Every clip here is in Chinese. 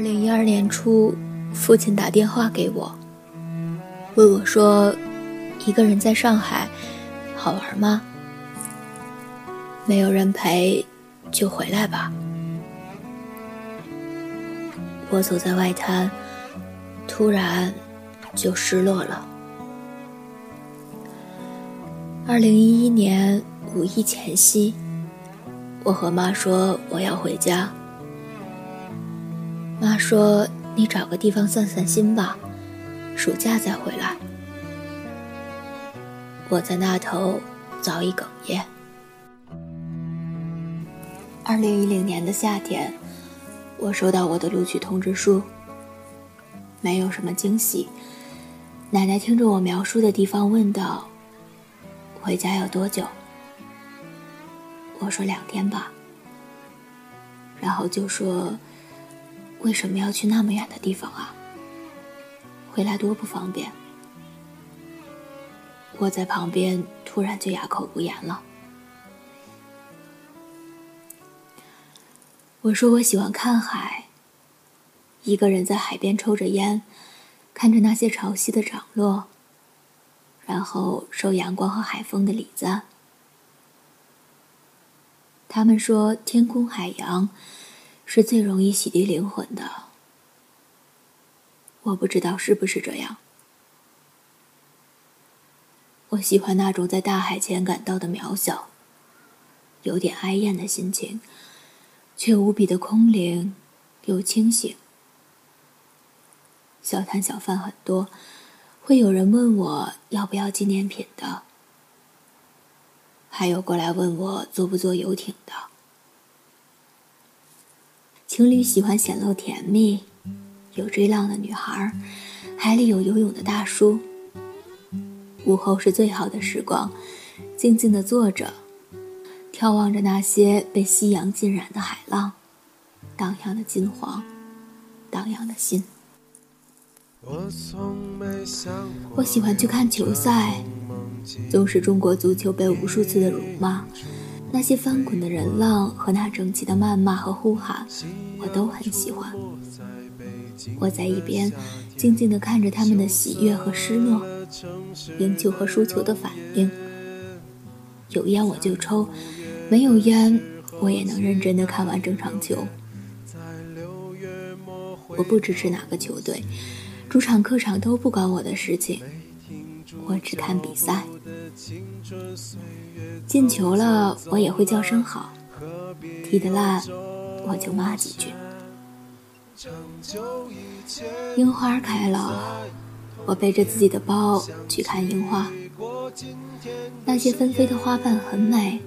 二零一二年初，父亲打电话给我，问我说：“一个人在上海，好玩吗？没有人陪，就回来吧。”我走在外滩，突然就失落了。二零一一年五一前夕，我和妈说我要回家。妈说：“你找个地方散散心吧，暑假再回来。”我在那头早已哽咽。二零一零年的夏天，我收到我的录取通知书。没有什么惊喜。奶奶听着我描述的地方问道。回家要多久？我说两天吧。然后就说，为什么要去那么远的地方啊？回来多不方便。我在旁边突然就哑口无言了。我说我喜欢看海，一个人在海边抽着烟，看着那些潮汐的涨落。然后受阳光和海风的礼赞。他们说，天空、海洋是最容易洗涤灵魂的。我不知道是不是这样。我喜欢那种在大海前感到的渺小，有点哀艳的心情，却无比的空灵又清醒。小摊小贩很多。会有人问我要不要纪念品的，还有过来问我坐不坐游艇的。情侣喜欢显露甜蜜，有追浪的女孩，海里有游泳的大叔。午后是最好的时光，静静的坐着，眺望着那些被夕阳浸染的海浪，荡漾的金黄，荡漾的心。我喜欢去看球赛，纵使中国足球被无数次的辱骂，那些翻滚的人浪和那整齐的谩骂和呼喊，我都很喜欢。我在一边静静地看着他们的喜悦和失落，赢球和输球的反应。有烟我就抽，没有烟我也能认真地看完整场球。我不支持哪个球队。主场、客场都不关我的事情，我只看比赛。进球了，我也会叫声好；踢得烂，我就骂几句。樱花开了，我背着自己的包去看樱花。那些纷飞的花瓣很美，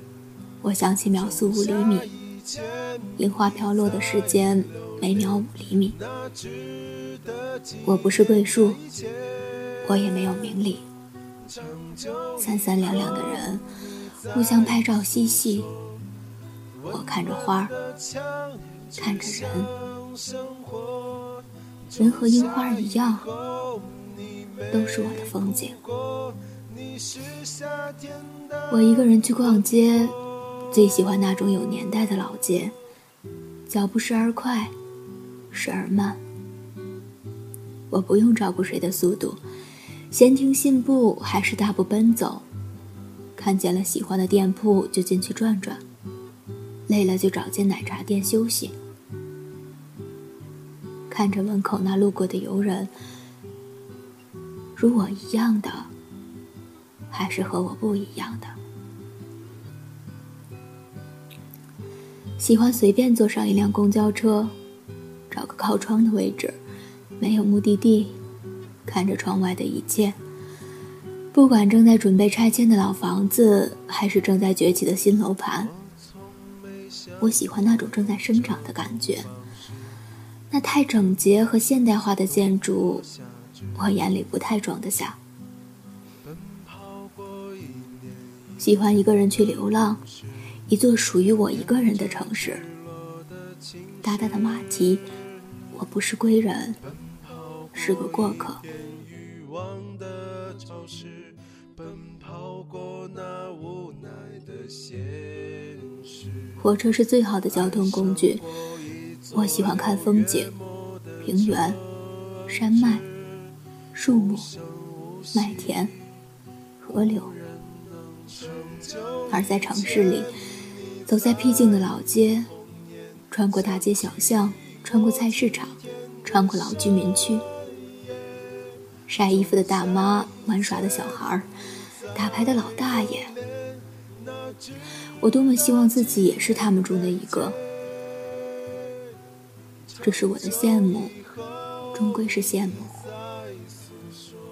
我想起秒速五厘米，樱花飘落的时间每秒五厘米。我不是桂树，我也没有名利。三三两两的人互相拍照嬉戏，我看着花，看着人，人和樱花一样，都是我的风景。我一个人去逛街，最喜欢那种有年代的老街，脚步时而快，时而慢。我不用照顾谁的速度，闲庭信步还是大步奔走。看见了喜欢的店铺就进去转转，累了就找间奶茶店休息。看着门口那路过的游人，如我一样的，还是和我不一样的。喜欢随便坐上一辆公交车，找个靠窗的位置。没有目的地，看着窗外的一切。不管正在准备拆迁的老房子，还是正在崛起的新楼盘，我喜欢那种正在生长的感觉。那太整洁和现代化的建筑，我眼里不太装得下。喜欢一个人去流浪，一座属于我一个人的城市。大大的马蹄，我不是归人。是个过客。潮湿，奔跑过那无奈的现实火车是最好的交通工具。我喜欢看风景，平原、山脉、树木、麦田、河流。而在城市里，走在僻静的老街，穿过大街小巷，穿过菜市场，穿过老居民区，晒衣服的大妈，玩耍的小孩，打牌的老大爷。我多么希望自己也是他们中的一个。这是我的羡慕，终归是羡慕。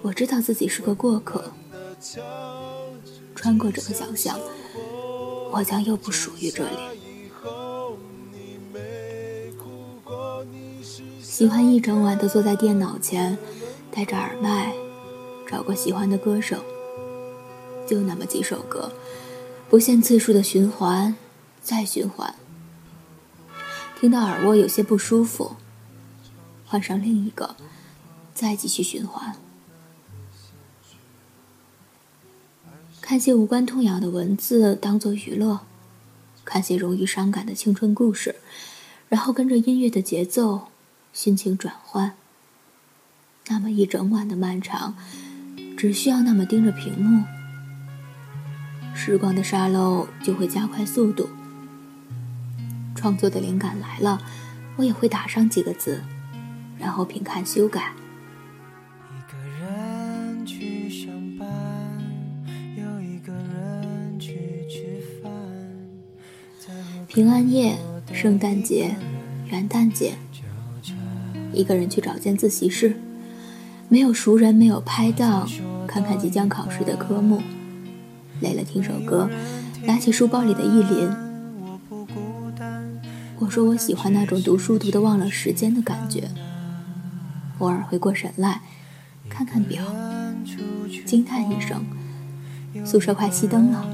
我知道自己是个过客，穿过这个小巷，我将又不属于这里。喜欢一整晚都坐在电脑前，戴着耳麦，找个喜欢的歌手，就那么几首歌。不限次数的循环，再循环。听到耳蜗有些不舒服，换上另一个，再继续循环。看些无关痛痒的文字当做娱乐，看些容易伤感的青春故事，然后跟着音乐的节奏，心情转换。那么一整晚的漫长，只需要那么盯着屏幕。时光的沙漏就会加快速度。创作的灵感来了，我也会打上几个字，然后频看修改。平安夜、圣诞节、元旦节，一个人去找间自习室，没有熟人，没有拍档，看看即将考试的科目。累了，听首歌，拿起书包里的意林。我说我喜欢那种读书读得忘了时间的感觉。偶尔回过神来，看看表，惊叹一声：宿舍快熄灯了。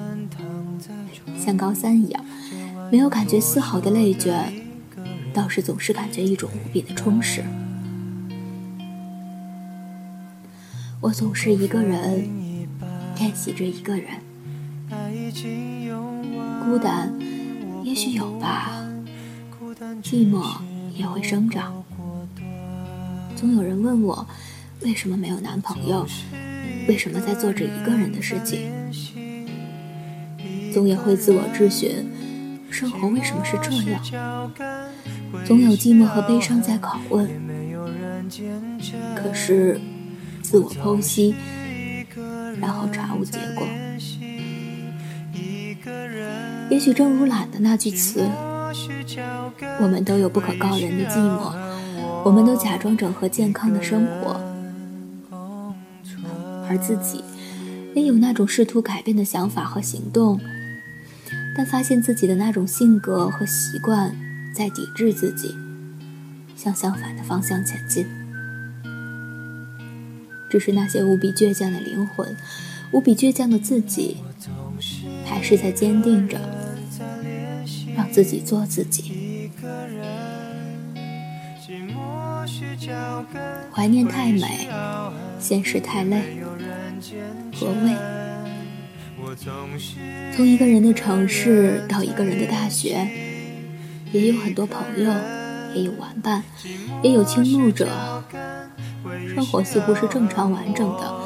像高三一样，没有感觉丝毫的累倦，倒是总是感觉一种无比的充实。我总是一个人练习着一个人。孤单，也许有吧。寂寞也会生长。总有人问我，为什么没有男朋友？为什么在做着一个人的事情？总也会自我质询，生活为什么是这样？总有寂寞和悲伤在拷问。可是，自我剖析，然后查无结果。也许正如懒的那句词，我们都有不可告人的寂寞，我们都假装整合健康的生活，而自己也有那种试图改变的想法和行动，但发现自己的那种性格和习惯在抵制自己，向相反的方向前进。只是那些无比倔强的灵魂，无比倔强的自己，还是在坚定着。让自己做自己。怀念太美，现实太累。何谓？从一个人的城市到一个人的大学，也有很多朋友，也有玩伴，也有倾慕者。生活似乎是正常完整的，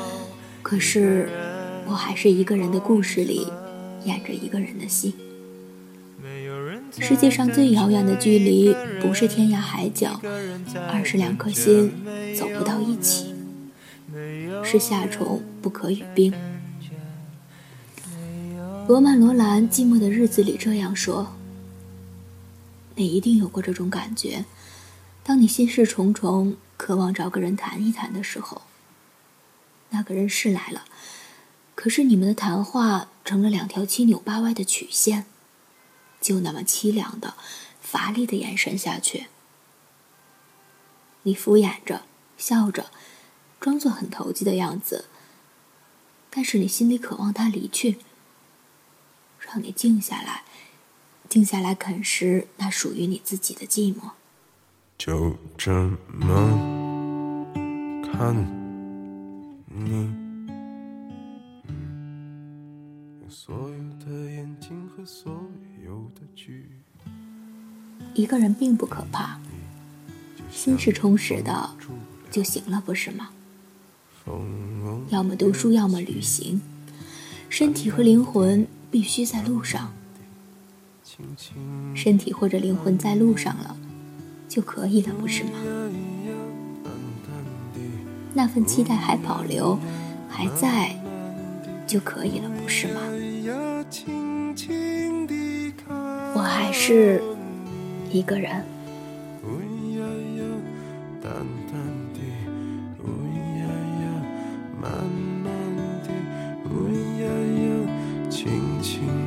可是我还是一个人的故事里演着一个人的戏。世界上最遥远的距离，不是天涯海角，而是两颗心走不到一起。是夏虫不可语冰。罗曼·罗兰《寂寞的日子》里这样说：“你一定有过这种感觉，当你心事重重，渴望找个人谈一谈的时候，那个人是来了，可是你们的谈话成了两条七扭八歪的曲线。”就那么凄凉的、乏力的眼神下去，你敷衍着，笑着，装作很投机的样子，但是你心里渴望他离去，让你静下来，静下来啃食那属于你自己的寂寞。就这么看你。所有的眼睛和所有的剧。一个人并不可怕，心是充实的就行了，不是吗？要么读书，要么旅行，身体和灵魂必须在路上。身体或者灵魂在路上了，就可以了，不是吗？那份期待还保留，还在，就可以了，不是吗？我还是一个人。轻轻。